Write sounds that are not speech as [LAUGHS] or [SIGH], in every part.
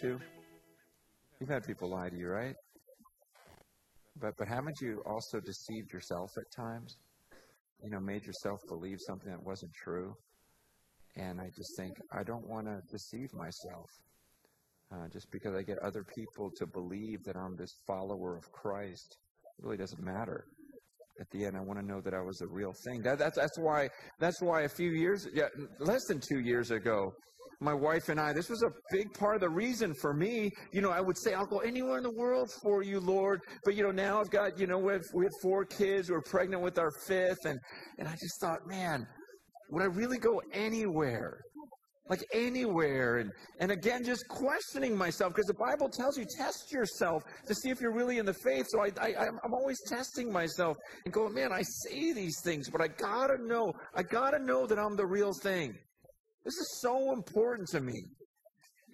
to? You've had people lie to you, right? But but haven't you also deceived yourself at times? You know, made yourself believe something that wasn't true. And I just think I don't want to deceive myself. Uh, just because I get other people to believe that I'm this follower of Christ, really doesn't matter. At the end, I want to know that I was the real thing. That, that's that's why that's why a few years, yeah, less than two years ago, my wife and I, this was a big part of the reason for me. You know, I would say, I'll go anywhere in the world for you, Lord. But, you know, now I've got, you know, we have, we have four kids. We're pregnant with our fifth. And, and I just thought, man, would I really go anywhere? Like anywhere. And, and again, just questioning myself because the Bible tells you test yourself to see if you're really in the faith. So I, I, I'm always testing myself and going, man, I say these things, but I got to know, I got to know that I'm the real thing. This is so important to me.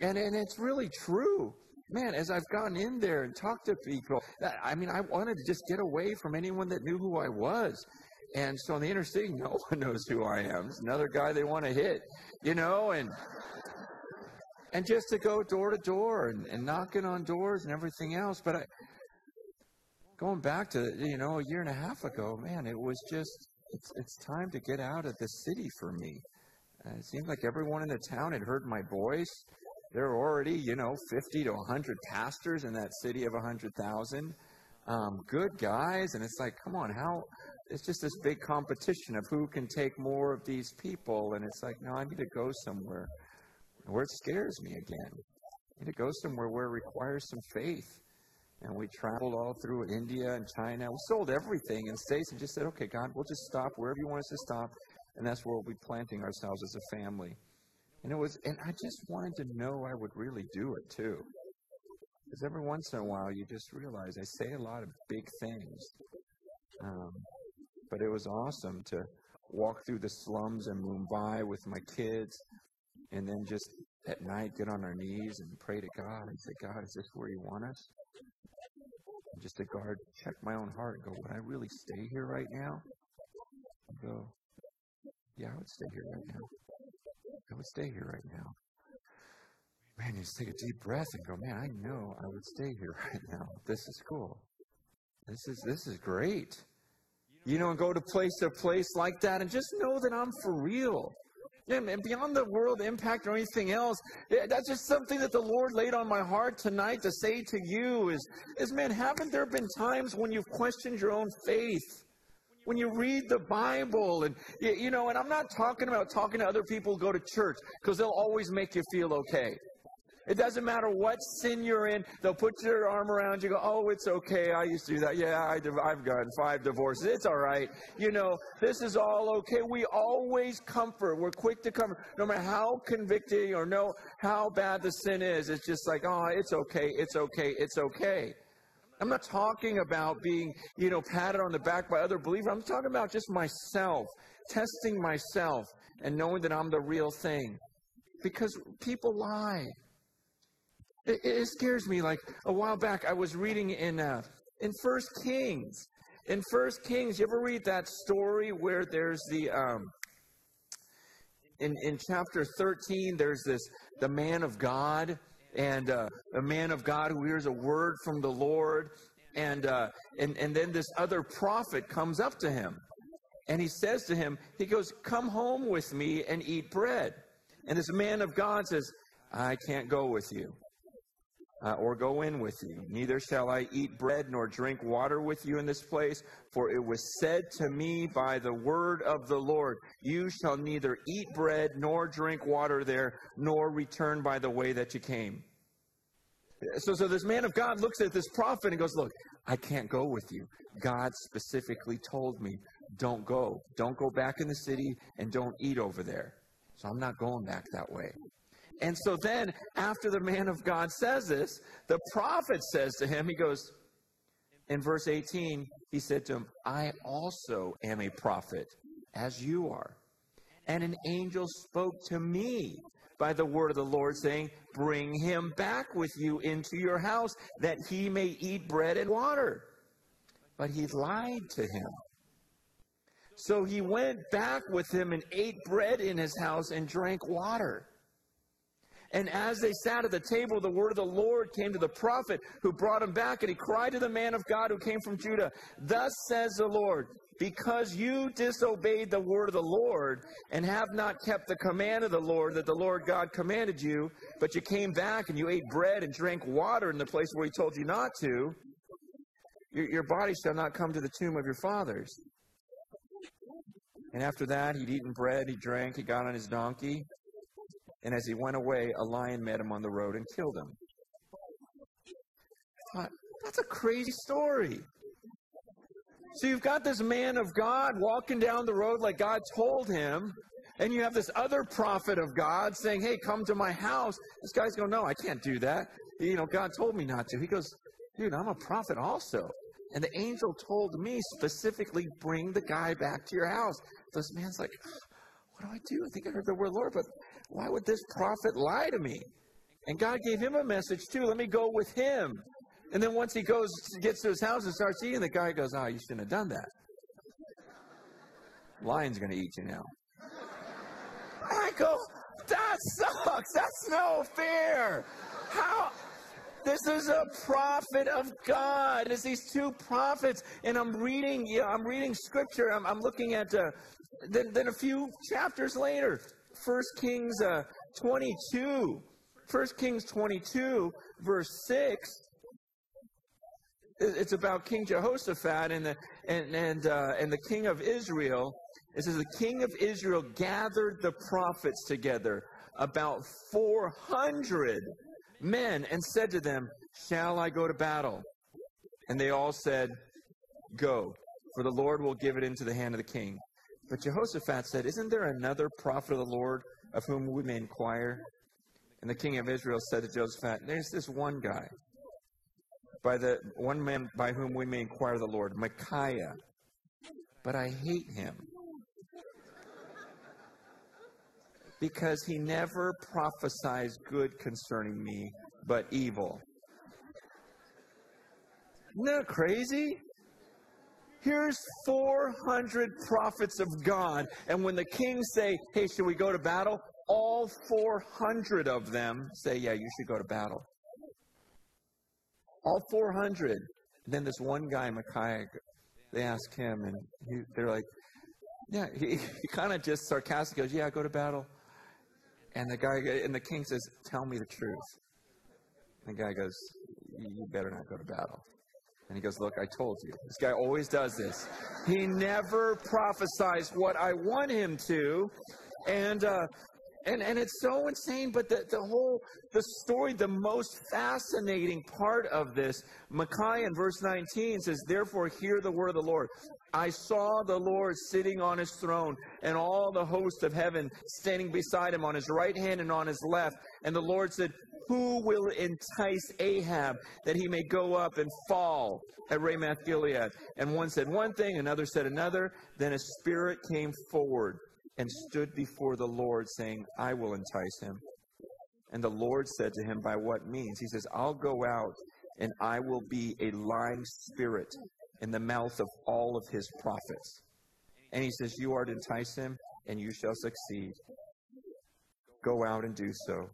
And, and it's really true. Man, as I've gone in there and talked to people, uh, I mean, I wanted to just get away from anyone that knew who I was. And so in the inner city, [LAUGHS] no one knows who I am. It's another guy they want to hit, you know, and and just to go door to door and, and knocking on doors and everything else. But I, going back to you know a year and a half ago, man, it was just it's it's time to get out of the city for me. Uh, it seemed like everyone in the town had heard my voice. There are already, you know, 50 to 100 pastors in that city of 100,000. Um, good guys. And it's like, come on, how? It's just this big competition of who can take more of these people. And it's like, no, I need to go somewhere where it scares me again. I need to go somewhere where it requires some faith. And we traveled all through India and China. We sold everything in states and just said, okay, God, we'll just stop wherever you want us to stop and that's where we'll be planting ourselves as a family. And it was, and I just wanted to know I would really do it too. Because every once in a while, you just realize I say a lot of big things. Um, but it was awesome to walk through the slums in Mumbai with my kids, and then just at night get on our knees and pray to God and say, God, is this where you want us? And just to guard, check my own heart and go, would I really stay here right now? And go, yeah, I would stay here right now. I would stay here right now. Man, you just take a deep breath and go, man, I know I would stay here [LAUGHS] right now. This is cool. This is this is great. You know, and go to place to place like that and just know that I'm for real. And beyond the world impact or anything else, that's just something that the Lord laid on my heart tonight to say to you is, is man, haven't there been times when you've questioned your own faith? When you read the Bible and you know, and I'm not talking about talking to other people who go to church because they'll always make you feel okay. It doesn't matter what sin you're in. They'll put their arm around you. Go, oh, it's okay. I used to do that. Yeah, I, have gotten five divorces. It's all right. You know, this is all okay. We always comfort. We're quick to comfort, no matter how convicting or no how bad the sin is. It's just like, oh, it's okay. It's okay. It's okay. I'm not talking about being, you know, patted on the back by other believers. I'm talking about just myself, testing myself and knowing that I'm the real thing. Because people lie. It, it scares me. Like a while back, I was reading in uh, in First Kings. In First Kings, you ever read that story where there's the um, in in chapter 13, there's this the man of God and uh, a man of God who hears a word from the Lord. And, uh, and, and then this other prophet comes up to him and he says to him, he goes, Come home with me and eat bread. And this man of God says, I can't go with you uh, or go in with you. Neither shall I eat bread nor drink water with you in this place, for it was said to me by the word of the Lord, You shall neither eat bread nor drink water there, nor return by the way that you came. So, so this man of God looks at this prophet and goes, Look, I can't go with you. God specifically told me, Don't go. Don't go back in the city and don't eat over there. So I'm not going back that way. And so then, after the man of God says this, the prophet says to him, he goes, in verse 18, he said to him, I also am a prophet, as you are. And an angel spoke to me by the word of the Lord, saying, Bring him back with you into your house, that he may eat bread and water. But he lied to him. So he went back with him and ate bread in his house and drank water. And as they sat at the table, the word of the Lord came to the prophet who brought him back, and he cried to the man of God who came from Judah, Thus says the Lord, because you disobeyed the word of the Lord and have not kept the command of the Lord that the Lord God commanded you, but you came back and you ate bread and drank water in the place where he told you not to, your, your body shall not come to the tomb of your fathers. And after that, he'd eaten bread, he drank, he got on his donkey, and as he went away, a lion met him on the road and killed him. That's a crazy story. So you've got this man of God walking down the road like God told him, and you have this other prophet of God saying, Hey, come to my house. This guy's going, No, I can't do that. You know, God told me not to. He goes, Dude, I'm a prophet also. And the angel told me specifically, bring the guy back to your house. This man's like, what do I do? I think I heard the word Lord, but why would this prophet lie to me? And God gave him a message too. Let me go with him. And then once he goes, gets to his house and starts eating, the guy goes, "Oh, you shouldn't have done that. Lion's going to eat you now." I go, "That sucks. That's no fair. How?" This is a prophet of God. It's these two prophets, and I'm reading. Yeah, I'm reading scripture. I'm, I'm looking at. Uh, then, then a few chapters later, First Kings uh, 22. 1 Kings 22, verse 6. It's about King Jehoshaphat and the, and, and, uh, and the king of Israel. It says, The king of Israel gathered the prophets together, about 400 men, and said to them, Shall I go to battle? And they all said, Go, for the Lord will give it into the hand of the king. But Jehoshaphat said, Isn't there another prophet of the Lord of whom we may inquire? And the king of Israel said to Jehoshaphat, There's this one guy, by the one man by whom we may inquire the Lord, Micaiah. But I hate him. Because he never prophesies good concerning me, but evil. Isn't that crazy? Here's 400 prophets of God. And when the kings say, hey, should we go to battle? All 400 of them say, yeah, you should go to battle. All 400. then this one guy, Micaiah, they ask him, and he, they're like, yeah, he, he kind of just sarcastically goes, yeah, go to battle. And the guy, and the king says, tell me the truth. And the guy goes, you better not go to battle. And he goes, Look, I told you. This guy always does this. He never prophesies what I want him to. And, uh, and, and it's so insane, but the, the whole, the story, the most fascinating part of this, Micaiah in verse 19 says, Therefore hear the word of the Lord. I saw the Lord sitting on his throne, and all the host of heaven standing beside him on his right hand and on his left. And the Lord said, who will entice Ahab that he may go up and fall at Ramoth Gilead? And one said one thing, another said another. Then a spirit came forward and stood before the Lord, saying, I will entice him. And the Lord said to him, By what means? He says, I'll go out and I will be a lying spirit in the mouth of all of his prophets. And he says, You are to entice him, and you shall succeed. Go out and do so.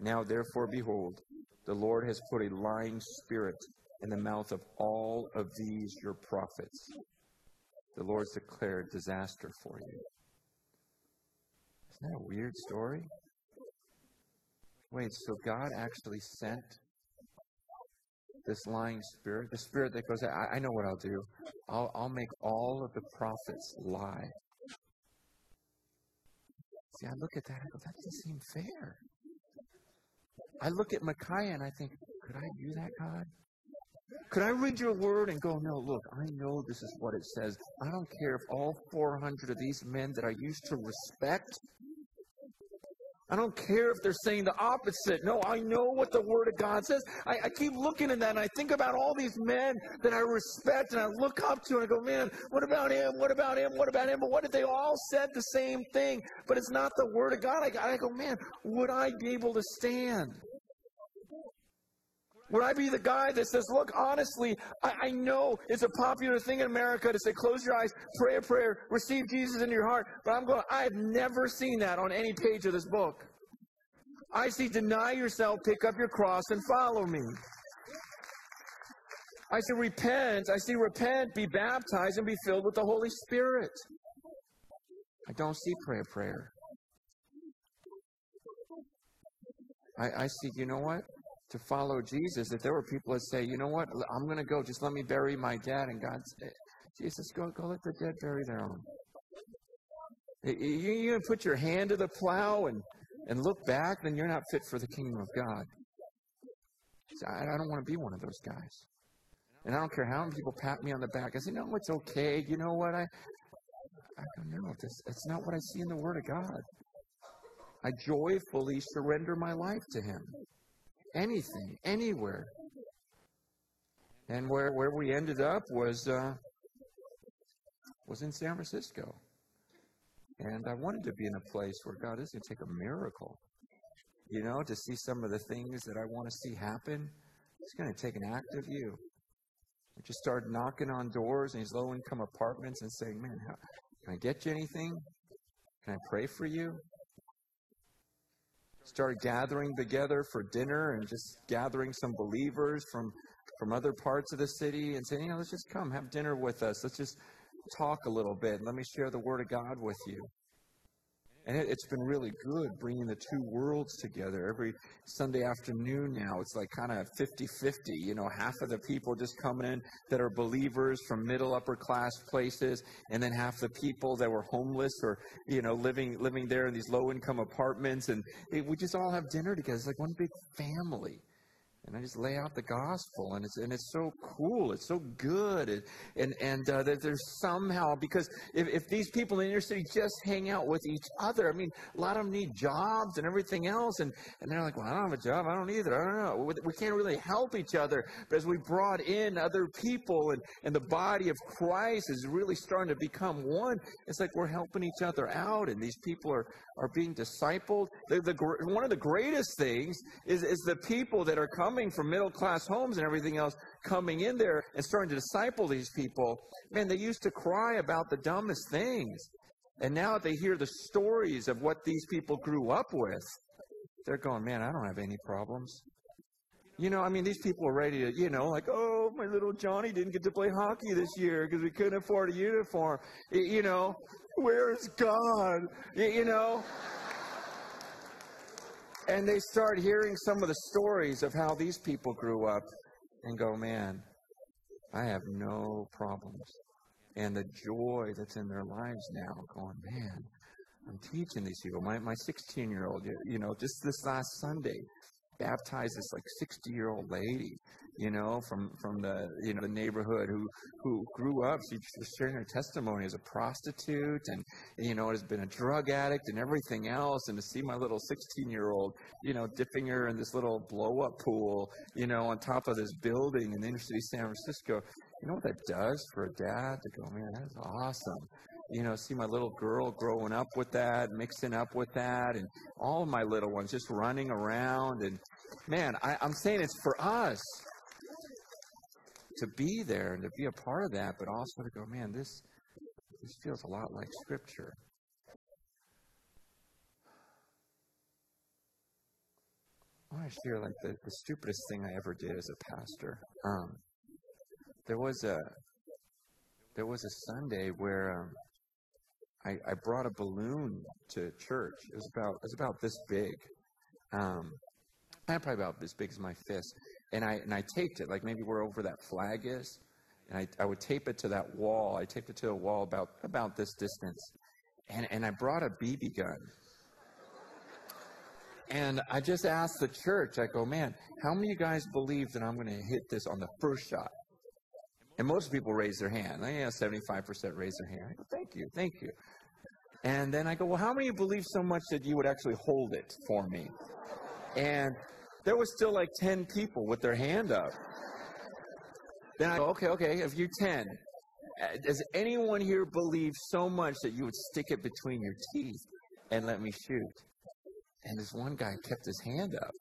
Now, therefore, behold, the Lord has put a lying spirit in the mouth of all of these your prophets. The Lord's declared disaster for you. Isn't that a weird story? Wait, so God actually sent this lying spirit, the spirit that goes, I, I know what I'll do. I'll, I'll make all of the prophets lie. See, I look at that, go, that doesn't seem fair. I look at Micaiah and I think, could I do that, God? Could I read your word and go, no, look, I know this is what it says. I don't care if all 400 of these men that I used to respect I don't care if they're saying the opposite. No, I know what the Word of God says. I, I, keep looking at that and I think about all these men that I respect and I look up to and I go, man, what about him? What about him? What about him? But what if they all said the same thing? But it's not the Word of God. I, I go, man, would I be able to stand? Would I be the guy that says, look, honestly, I, I, know it's a popular thing in America to say, close your eyes, pray a prayer, receive Jesus in your heart, but I'm going, I have never seen that on any page of this book. I see deny yourself, pick up your cross, and follow me. I see repent, I see repent, be baptized, and be filled with the Holy Spirit. I don't see pray a prayer. I, I see, you know what? To follow Jesus, if there were people that say, you know what, I'm going to go, just let me bury my dad, and God said, Jesus, go, go let the dead bury their own. You, you put your hand to the plow and, and look back, then you're not fit for the kingdom of God. I, I don't want to be one of those guys. And I don't care how many people pat me on the back. I say, no, it's okay. You know what? I, I go, no, this, it's not what I see in the Word of God. I joyfully surrender my life to Him anything, anywhere. And where, where we ended up was, uh, was in San Francisco. And I wanted to be in a place where God is going to take a miracle. You know, to see some of the things that I want to see happen. It's going to take an act of you. I just started knocking on doors in these low income apartments and saying, Man, how, can I get you anything? Can I pray for you? Started gathering together for dinner and just gathering some believers from from other parts of the city and saying, you know, let's just come have dinner with us. Let's just talk a little bit. Let me share the Word of God with you. And it, has been really good bringing the two worlds together. Every Sunday afternoon now, it's like kind of 50 50. You know, half of the people just coming in that are believers from middle, upper class places, and then half the people that were homeless or, you know, living, living there in these low income apartments. And it, we just all have dinner together. It's like one big family and I just lay out the gospel, and it's and it's so cool, it's so good, and and, and uh, that there's somehow because if, if these people in the inner city just hang out with each other, I mean, a lot of them need jobs and everything else, and and they're like, well, I don't have a job, I don't either, I don't know, we, we can't really help each other, but as we brought in other people, and and the body of Christ is really starting to become one, it's like we're helping each other out, and these people are are being discipled. The, the one of the greatest things is is the people that are coming coming from middle class homes and everything else, coming in there and starting to disciple these people, man, they used to cry about the dumbest things. And now they hear the stories of what these people grew up with. They're going, man, I don't have any problems. You know, I mean, these people are ready to, you know, like, oh, my little Johnny didn't get to play hockey this year because we couldn't afford a uniform. You know, where is God? You know? And they start hearing some of the stories of how these people grew up and go, man, I have no problems. And the joy that's in their lives now, going, man, I'm teaching these people. My, my 16 year old, you know, just this last Sunday, baptized this like 60 year old lady you know, from from the you know the neighborhood who who grew up. She was sharing her testimony as a prostitute, and you know has been a drug addict and everything else. And to see my little 16 year old, you know, dipping her in this little blow up pool, you know, on top of this building in the inner city San Francisco. You know what that does for a dad to go, man, that's awesome you know, see my little girl growing up with that, mixing up with that, and all my little ones just running around. And man, I, am saying it's for us to be there and to be a part of that, but also to go, man, this this feels a lot like Scripture. I want to share like the, the stupidest thing I ever did as a pastor. Um, there was a there was a Sunday where um, I, I brought a balloon to church. It was about it was about this big. Um, probably about as big as my fist and I and I taped it like maybe wherever that flag is, and I, I would tape it to that wall. I taped it to a wall about about this distance, and and I brought a BB gun. And I just asked the church, I go, man, how many of you guys believe that I'm going to hit this on the first shot? And most people raise their hand. I yeah, 75% raise their hand. I go, thank you, thank you. And then I go, well, how many believe so much that you would actually hold it for me? And there was still like 10 people with their hand up. Then I go, okay, okay, if you're 10, uh, does anyone here believe so much that you would stick it between your teeth and let me shoot? And this one guy kept his hand up.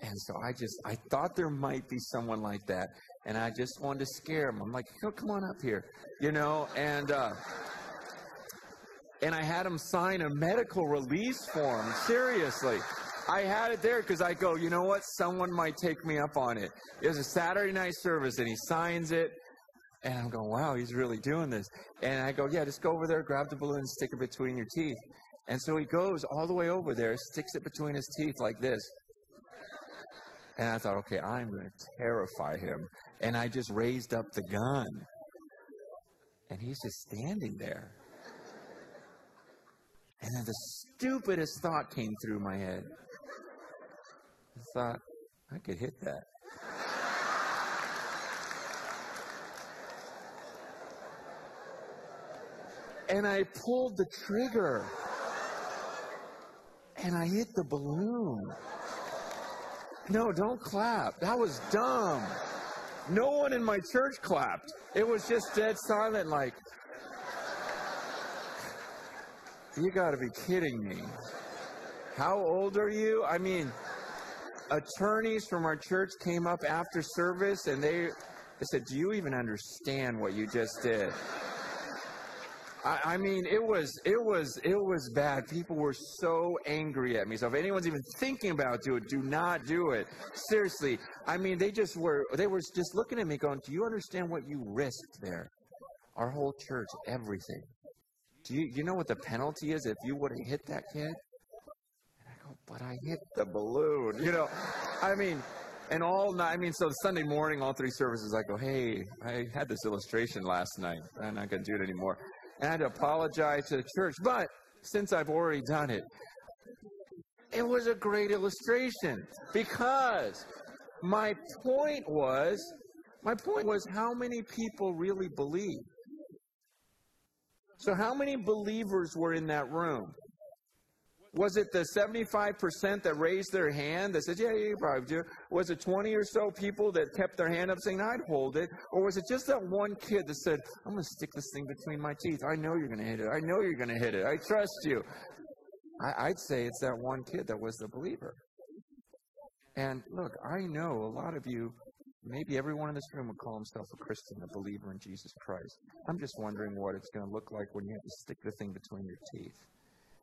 And so I just, I thought there might be someone like that. And I just wanted to scare him. I'm like, oh, come on up here, you know, and, uh, and I had him sign a medical release form. Seriously. I had it there because I go, you know what? Someone might take me up on it. It was a Saturday night service, and he signs it. And I'm going, wow, he's really doing this. And I go, yeah, just go over there, grab the balloon, stick it between your teeth. And so he goes all the way over there, sticks it between his teeth like this. And I thought, okay, I'm going to terrify him. And I just raised up the gun. And he's just standing there. And then the stupidest thought came through my head. Thought, I could hit that. and I pulled the trigger. And I hit the balloon. No, don't clap. That was dumb. No one in my church clapped. It was just dead silent, like, you gotta be kidding me. How old are you? I mean, attorneys from our church came up after service and they, they said, Do you even understand what you just did? I, mean, it was it was it was bad. People were so angry at me. So if anyone's even thinking about doing it, do not do it. Seriously. I mean, they just were they were just looking at me, going, "Do you understand what you risked there? Our whole church, everything. Do you you know what the penalty is if you would have hit that kid?" "But I hit the balloon." You know, I mean. And all night, I mean, so Sunday morning, all three services, I go, hey, I had this illustration last night. I'm not going to do it anymore and I had to apologize to the church. But since I've already done it, it was a great illustration because my point was my point was how many people really believe. So how many believers were in that room? Was it the 75% that raised their hand that said, yeah, yeah, you probably do? Was it 20 or so people that kept their hand up saying, I'd hold it? Or was it just that one kid that said, I'm going to stick this thing between my teeth. I know you're going to hit it. I know you're going to hit it. I trust you. I, I'd say it's that one kid that was the believer. And look, I know a lot of you, maybe everyone in this room would call himself a Christian, a believer in Jesus Christ. I'm just wondering what it's going to look like when you have to stick the thing between your teeth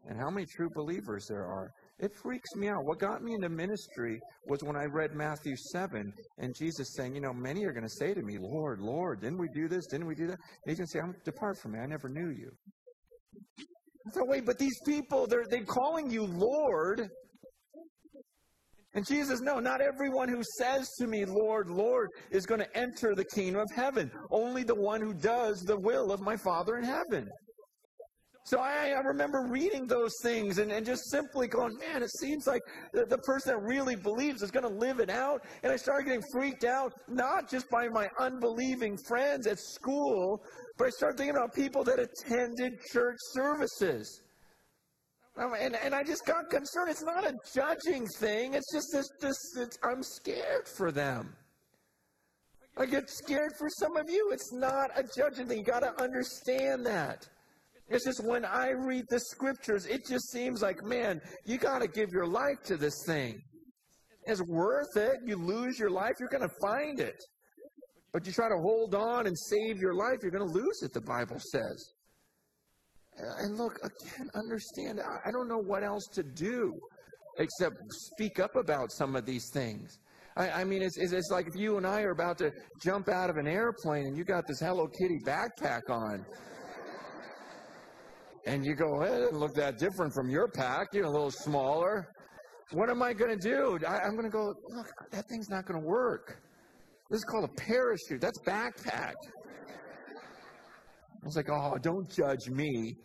and how many true believers there are. It freaks me out. What got me into ministry was when I read Matthew 7 and Jesus saying, You know, many are going to say to me, Lord, Lord, didn't we do this? Didn't we do that? And he's going to say, I'm, Depart from me. I never knew you. I thought, wait, but these people, they're, they're calling you Lord. And Jesus, no, not everyone who says to me, Lord, Lord, is going to enter the kingdom of heaven. Only the one who does the will of my Father in heaven. So I, I remember reading those things and, and just simply going, man, it seems like the, the person that really believes is going to live it out. And I started getting freaked out, not just by my unbelieving friends at school, but I started thinking about people that attended church services. Um, and, and I just got concerned. It's not a judging thing. It's just this, this, I'm scared for them. I get scared for some of you. It's not a judging thing. You got to understand that. It's just when I read the scriptures, it just seems like, man, you got to give your life to this thing. It's worth it. You lose your life, you're going to find it. But you try to hold on and save your life, you're going to lose it, the Bible says. And look, again, understand, I don't know what else to do except speak up about some of these things. I, I mean, it's, it's, it's like if you and I are about to jump out of an airplane and you got this Hello Kitty backpack on and you go, it doesn't look that different from your pack. You're a little smaller. What am I going to do? I, am going to go, look, that thing's not going to work. This is called a parachute. That's backpack. I was like, oh, don't judge me.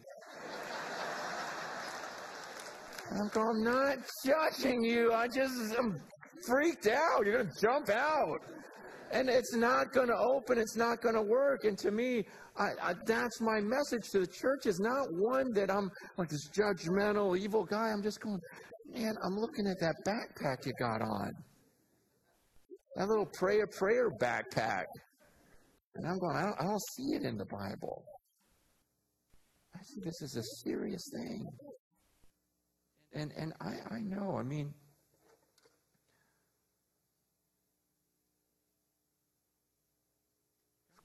I'm going, I'm not judging you. I just, I'm freaked out. You're going to jump out. And it's not going to open. It's not going to work. And to me, I, I, that's my message to the church is not one that I'm like this judgmental, evil guy. I'm just going, man, I'm looking at that backpack you got on. That little prayer, prayer backpack. And I'm going, I don't, I don't see it in the Bible. I see this is a serious thing. And, and I, I know, I mean,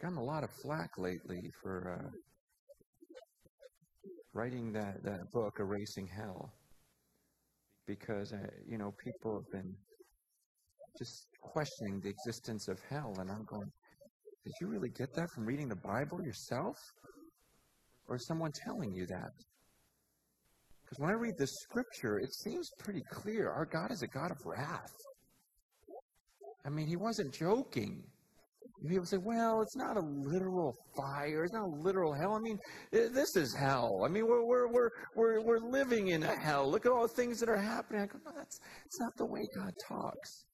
gotten a lot of flack lately for uh, writing that, that book, Erasing Hell, because, uh, you know, people have been just questioning the existence of hell. And I'm going, did you really get that from reading the Bible yourself? Or someone telling you that? Because when I read the scripture, it seems pretty clear. Our God is a God of wrath. I mean, he wasn't joking. People say, well, it's not a literal fire. It's not a literal hell. I mean, this is hell. I mean, we're, we're, we're, we're, we're living in a hell. Look at all the things that are happening. I go, no, that's, that's not the way God talks.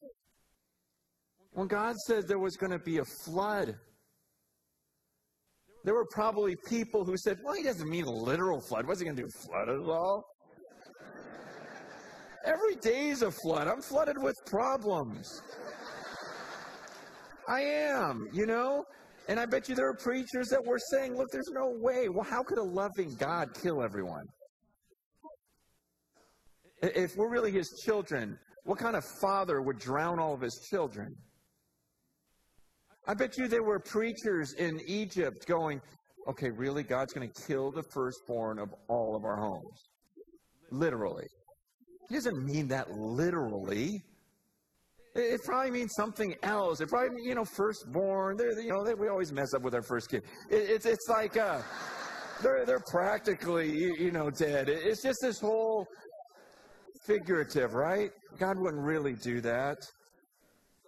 When God said there was going to be a flood, there were probably people who said, well, he doesn't mean a literal flood. What's he going to do, flood us all? Every day is a flood. I'm flooded with problems. I am, you know? And I bet you there are preachers that were saying, look, there's no way. Well, how could a loving God kill everyone? If we're really his children, what kind of father would drown all of his children? I bet you there were preachers in Egypt going, okay, really? God's going to kill the firstborn of all of our homes. Literally. He doesn't mean that literally. It probably means something else. It probably, you know, firstborn. They're, you know, they, we always mess up with our first kid. It, it's, it's like uh, they're, they're practically, you, you know, dead. It, it's just this whole figurative, right? God wouldn't really do that.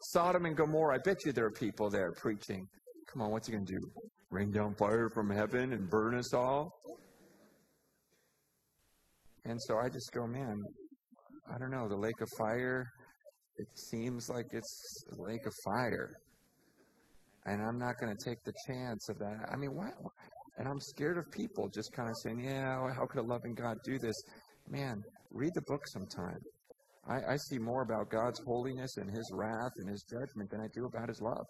Sodom and Gomorrah, I bet you there are people there preaching. Come on, what's he going to do? Rain down fire from heaven and burn us all? And so I just go, man, I don't know, the lake of fire, it seems like it's a lake of fire. And I'm not going to take the chance of that. I mean, why? And I'm scared of people just kind of saying, yeah, how could a loving God do this? Man, read the book sometime. I, I see more about God's holiness and His wrath and His judgment than I do about His love.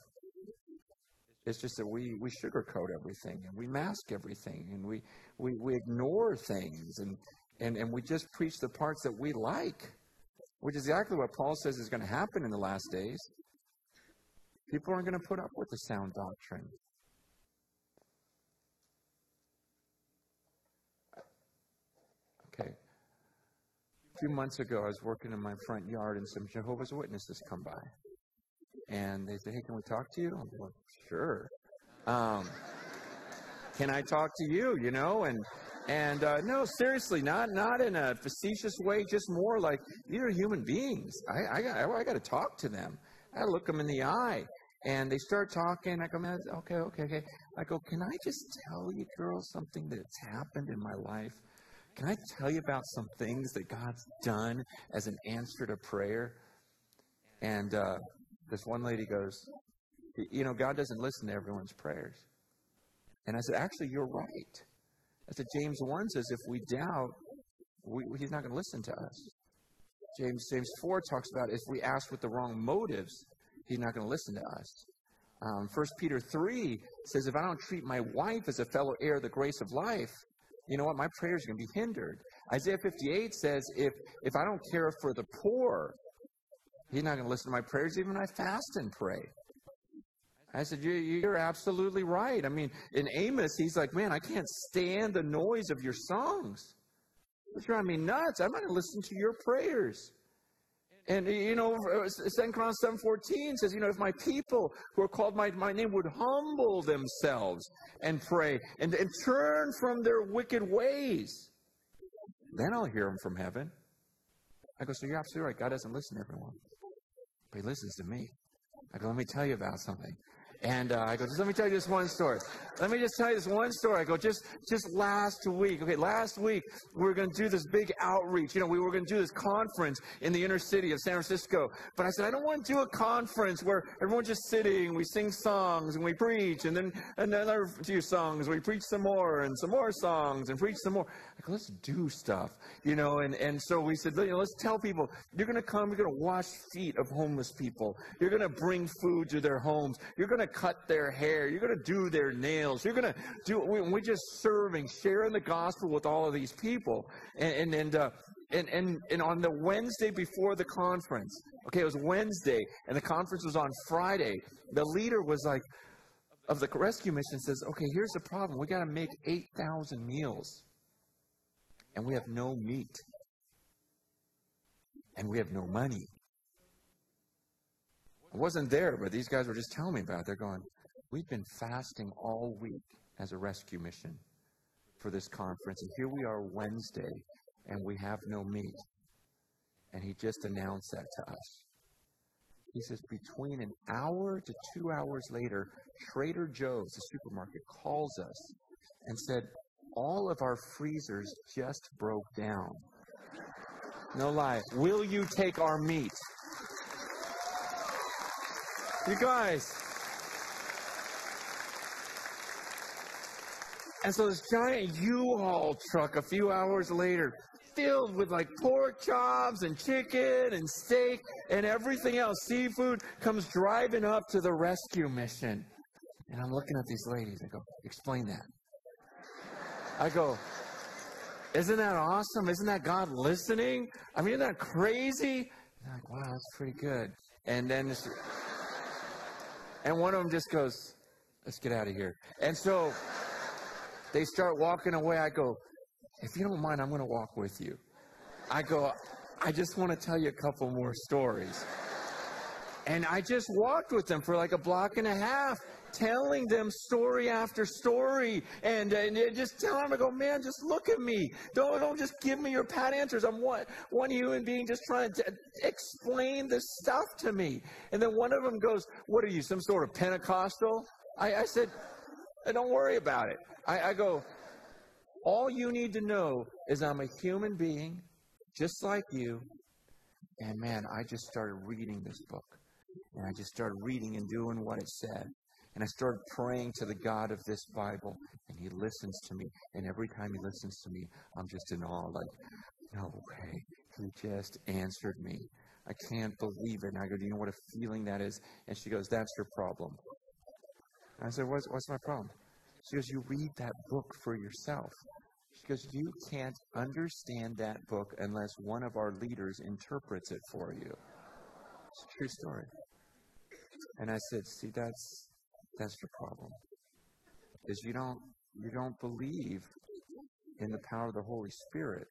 It's just that we, we sugarcoat everything and we mask everything and we, we, we ignore things and, and, and we just preach the parts that we like which is exactly what Paul says is going to happen in the last days. People aren't going to put up with the sound doctrine. Okay. A few months ago, I was working in my front yard, and some Jehovah's Witnesses come by. And they said, Hey, can we talk to you? I'm like, Sure. Um, can I talk to you? You know, and and uh, no, seriously, not not in a facetious way, just more like these are human beings. I I got I got to talk to them. I look them in the eye, and they start talking. I go, man, okay, okay, okay. I go, can I just tell you, girls, something that's happened in my life? Can I tell you about some things that God's done as an answer to prayer? And uh, this one lady goes, you know, God doesn't listen to everyone's prayers. And I said, actually, you're right. I said, James 1 says if we doubt, we, he's not going to listen to us. James, James 4 talks about if we ask with the wrong motives, he's not going to listen to us. Um, 1 Peter 3 says, if I don't treat my wife as a fellow heir of the grace of life, you know what? My prayers are going to be hindered. Isaiah 58 says, if, if I don't care for the poor, he's not going to listen to my prayers even when I fast and pray. I said, You're absolutely right. I mean, in Amos, he's like, Man, I can't stand the noise of your songs. It's driving me nuts. I'm not going to listen to your prayers. And, you know, 2 Chronicles 7.14 says, you know, if my people who are called by my name would humble themselves and pray and, and turn from their wicked ways, then I'll hear them from heaven. I go, so you're absolutely right. God doesn't listen to everyone, but he listens to me. I go, let me tell you about something. And uh, I go, just let me tell you this one story. Let me just tell you this one story. I go, just just last week, okay, last week we were going to do this big outreach. You know, we were going to do this conference in the inner city of San Francisco. But I said, I don't want to do a conference where everyone's just sitting, we sing songs and we preach, and then another few songs, we preach some more and some more songs and preach some more. I go, let's do stuff, you know. And and so we said, you know, let's tell people you're going to come, you're going to wash feet of homeless people, you're going to bring food to their homes, you're going to cut their hair. You're going to do their nails. You're going to do, we're just serving, sharing the gospel with all of these people. And, and, and, uh, and, and, and on the Wednesday before the conference, okay, it was Wednesday, and the conference was on Friday, the leader was like, of the rescue mission says, okay, here's the problem. We got to make 8,000 meals, and we have no meat, and we have no money. I wasn't there, but these guys were just telling me about it. They're going, We've been fasting all week as a rescue mission for this conference. And here we are Wednesday, and we have no meat. And he just announced that to us. He says, between an hour to two hours later, Trader Joe's, the supermarket, calls us and said, all of our freezers just broke down. No lie. Will you take our meat? You guys. And so this giant U-Haul truck a few hours later, filled with like pork chops and chicken and steak and everything else, seafood, comes driving up to the rescue mission. And I'm looking at these ladies. I go, explain that. I go, isn't that awesome? Isn't that God listening? I mean, isn't that crazy? And I'm like, wow, that's pretty good. And then and one of them just goes, let's get out of here. And so they start walking away. I go, if you don't mind, I'm going to walk with you. I go, I just want to tell you a couple more stories. And I just walked with them for like a block and a half, telling them story after story. And, and just telling them, I go, man, just look at me. Don't, don't just give me your pat answers. I'm one, one human being just trying to explain this stuff to me. And then one of them goes, what are you, some sort of Pentecostal? I, I said, uh, don't worry about it. I, I go, all you need to know is I'm a human being, just like you. And man, I just started reading this book. And I just started reading and doing what it said. And I started praying to the God of this Bible. And he listens to me. And every time he listens to me, I'm just in awe, like, no way. He just answered me. I can't believe it. And I go, Do you know what a feeling that is? And she goes, That's your problem. And I said, What's, what's my problem? She goes, You read that book for yourself. She goes, You can't understand that book unless one of our leaders interprets it for you. It's a true story. And I said, See, that's that's your problem. Is you don't you don't believe in the power of the Holy Spirit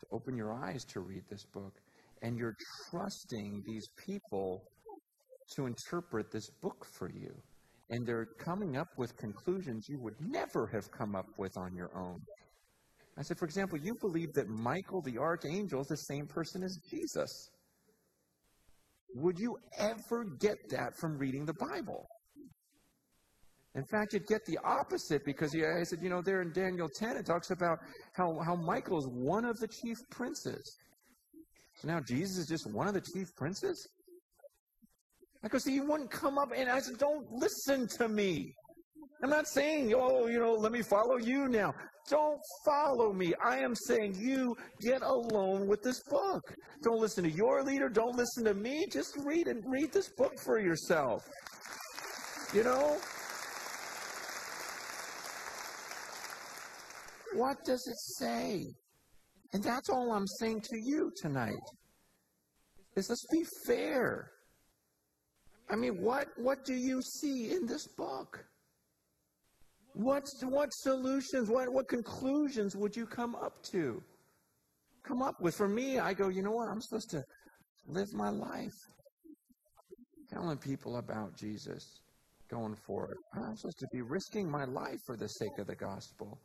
to open your eyes to read this book. And you're trusting these people to interpret this book for you. And they're coming up with conclusions you would never have come up with on your own. I said, for example, you believe that Michael the archangel is the same person as Jesus. Would you ever get that from reading the Bible? In fact, you'd get the opposite because he, I said, you know, there in Daniel 10, it talks about how, how Michael is one of the chief princes. So now Jesus is just one of the chief princes? I go, see, he wouldn't come up and I said, don't listen to me. I'm not saying, oh, you know, let me follow you now. Don't follow me. I am saying you get alone with this book. Don't listen to your leader. Don't listen to me. Just read and read this book for yourself. You know? What does it say? And that's all I'm saying to you tonight. Is let's be fair. I mean, what what do you see in this book? What, what solutions, what, what conclusions would you come up to? Come up with. For me, I go, you know what? I'm supposed to live my life telling people about Jesus, going for it. I'm supposed to be risking my life for the sake of the gospel.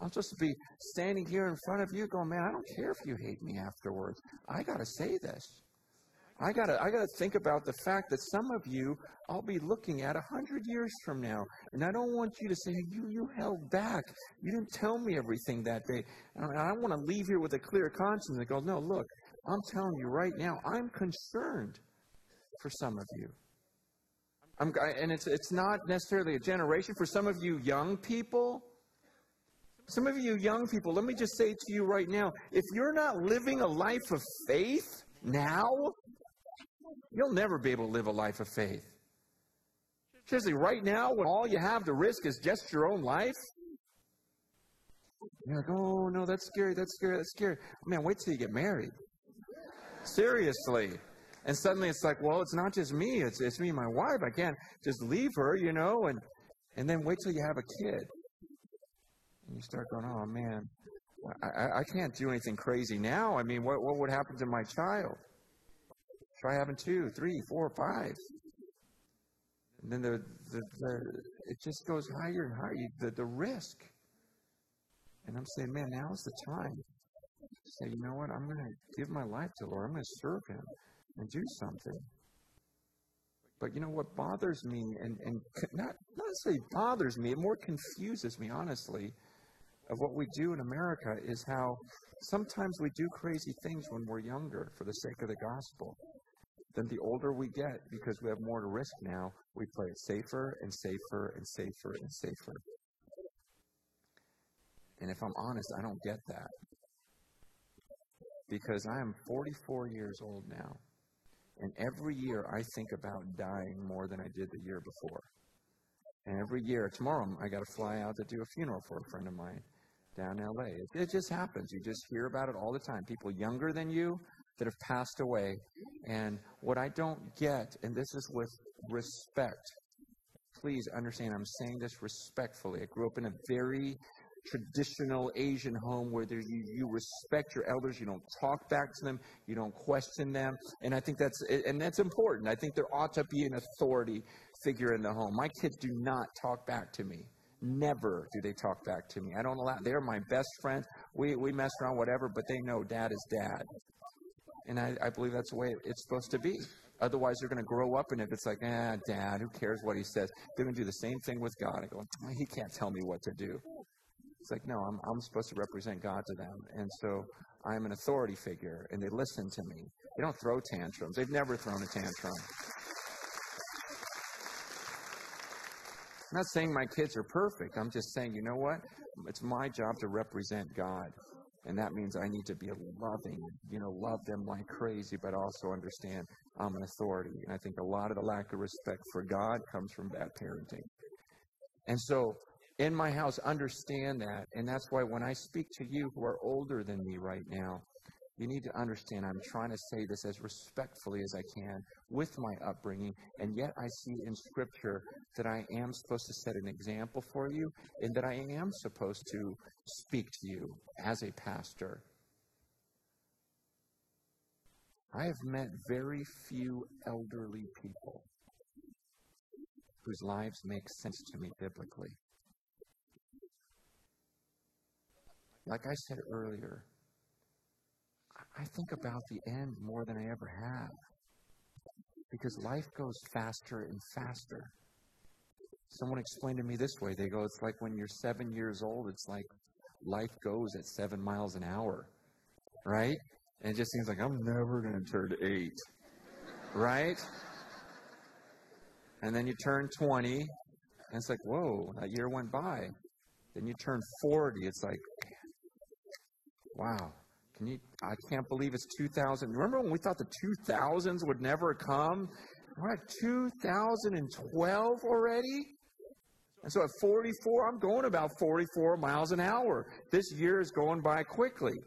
I'm to be standing here in front of you going, man, I don't care if you hate me afterwards. I got to say this. I gotta, I gotta think about the fact that some of you I'll be looking at a hundred years from now, and I don't want you to say you you held back. You didn't tell me everything that day. And I, I want to leave here with a clear conscience and go, no, look, I'm telling you right now, I'm concerned for some of you. I'm, and it's it's not necessarily a generation for some of you young people. Some of you young people, let me just say to you right now, if you're not living a life of faith now, you'll never be able to live a life of faith. Seriously, right now, when all you have to risk is just your own life, you're like, oh, no, that's scary, that's scary, that's scary. Man, wait till you get married. Seriously. And suddenly it's like, well, it's not just me, it's, it's me and my wife. I can't just leave her, you know, and, and then wait till you have a kid. And you start going, oh, man, I, I can't do anything crazy now. I mean, what, what would happen to my child? Try having two, three, four, five. And then the, the, the it just goes higher and higher, the, the risk. And I'm saying, man, now's the time. Say, you know what? I'm going to give my life to the Lord. I'm going to serve Him and do something. But you know what bothers me, and, and not, not necessarily bothers me, it more confuses me, honestly, of what we do in America is how sometimes we do crazy things when we're younger for the sake of the gospel. Then the older we get, because we have more to risk now, we play it safer and safer and safer and safer. And if I'm honest, I don't get that. Because I am 44 years old now. And every year I think about dying more than I did the year before. And every year, tomorrow I got to fly out to do a funeral for a friend of mine down LA. It, it just happens. You just hear about it all the time. People younger than you that have passed away. And what I don't get, and this is with respect, please understand, I'm saying this respectfully. I grew up in a very traditional Asian home where you, you respect your elders, you don't talk back to them, you don't question them, and I think that's and that's important. I think there ought to be an authority figure in the home. My kids do not talk back to me. Never do they talk back to me. I don't allow. They're my best friends. We we mess around, whatever, but they know dad is dad, and I, I believe that's the way it's supposed to be. Otherwise, they're going to grow up, and if it's like, ah, dad, who cares what he says? They're going to do the same thing with God. I go, he can't tell me what to do. It's like, no, I'm, I'm supposed to represent God to them. And so I'm an authority figure, and they listen to me. They don't throw tantrums. They've never thrown a tantrum. I'm not saying my kids are perfect. I'm just saying, you know what? It's my job to represent God. And that means I need to be loving, you know, love them like crazy, but also understand I'm an authority. And I think a lot of the lack of respect for God comes from bad parenting. And so in my house understand that. And that's why when I speak to you who are older than me right now, you need to understand I'm trying to say this as respectfully as I can with my upbringing, and yet I see in Scripture that I am supposed to set an example for you and that I am supposed to speak to you as a pastor. I have met very few elderly people whose lives make sense to me biblically. Like I said earlier, I think about the end more than I ever have. Because life goes faster and faster. Someone explained to me this way. They go, it's like when you're seven years old, it's like life goes at seven miles an hour. Right? And it just seems like I'm never going to turn eight. Right? And then you turn 20, and it's like, whoa, that year went by. Then you turn 40, it's like, Wow. Can you, I can't believe it's 2000. Remember when we thought the 2000s would never come? We're at 2012 already? And so at 44, I'm going about 44 miles an hour. This year is going by quickly.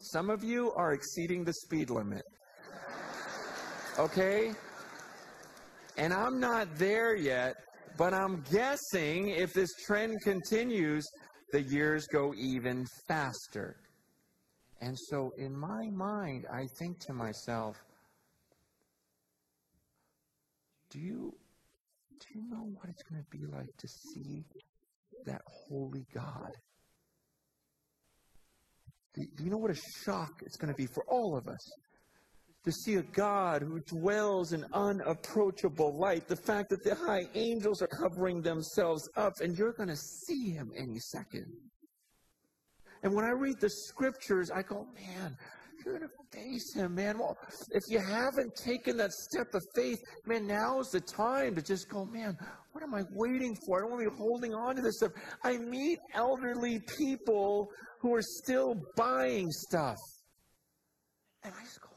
Some of you are exceeding the speed limit. Okay? And I'm not there yet, but I'm guessing if this trend continues, the years go even faster. And so in my mind, I think to myself, do you do you know what it's going to be like to see that holy God? Do, you know what a shock it's going to be for all of us to see a God who dwells in unapproachable light. The fact that the high angels are covering themselves up, and you're going to see him any second. And when I read the scriptures, I go, man, you're going to face him, man. Well, if you haven't taken that step of faith, man, now is the time to just go, man, what am I waiting for? I don't want to be holding on to this stuff. I meet elderly people who are still buying stuff. And I just go,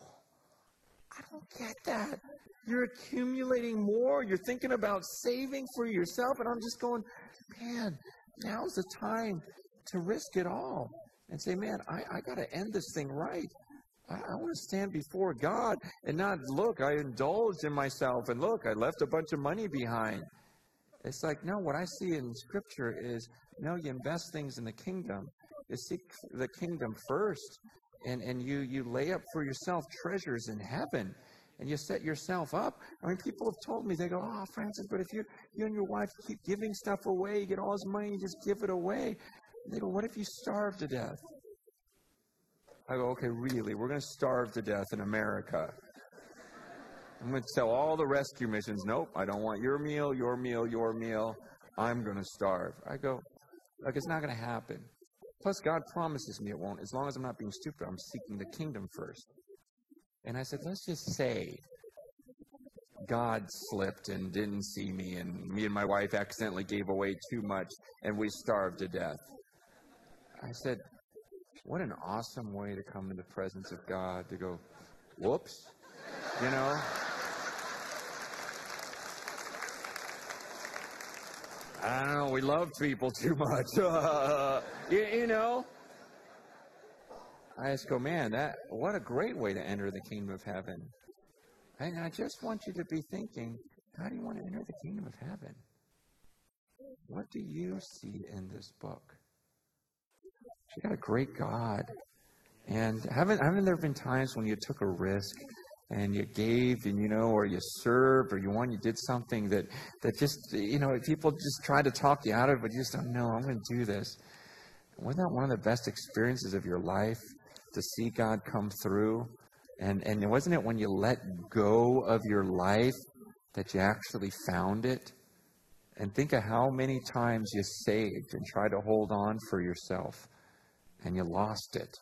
I don't get that. You're accumulating more. You're thinking about saving for yourself. And I'm just going, man, now's the time to risk it all and say, man, I, I got to end this thing right. I, I want to stand before God and not look, I indulged in myself and look, I left a bunch of money behind. It's like, no, what I see in Scripture is, no, you invest things in the kingdom. You seek the kingdom first, and, and you, you lay up for yourself treasures in heaven and you set yourself up. I mean, people have told me, they go, oh, Francis, but if you, you and your wife keep giving stuff away, you get all this money, you just give it away. They go, what if you starve to death? I go, okay, really? We're going to starve to death in America. I'm going to tell all the rescue missions, nope, I don't want your meal, your meal, your meal. I'm going to starve. I go, like, it's not going to happen. Plus, God promises me it won't. As long as I'm not being stupid, I'm seeking the kingdom first. And I said, let's just say God slipped and didn't see me, and me and my wife accidentally gave away too much, and we starved to death. I said, what an awesome way to come in the presence of God to go, whoops, you know? I don't know, we love people [LAUGHS] too much. [LAUGHS] you, you know? I just go, man, that what a great way to enter the kingdom of heaven. And I just want you to be thinking, how do you want to enter the kingdom of heaven? What do you see in this book? You got a great God. And haven't haven't there been times when you took a risk and you gave and you know or you served or you won you did something that that just you know people just try to talk you out of it but you just don't know I'm going to do this. Wasn't that one of the best experiences of your life to see God come through? And and wasn't it when you let go of your life that you actually found it? And think of how many times you saved and tried to hold on for yourself and you lost it.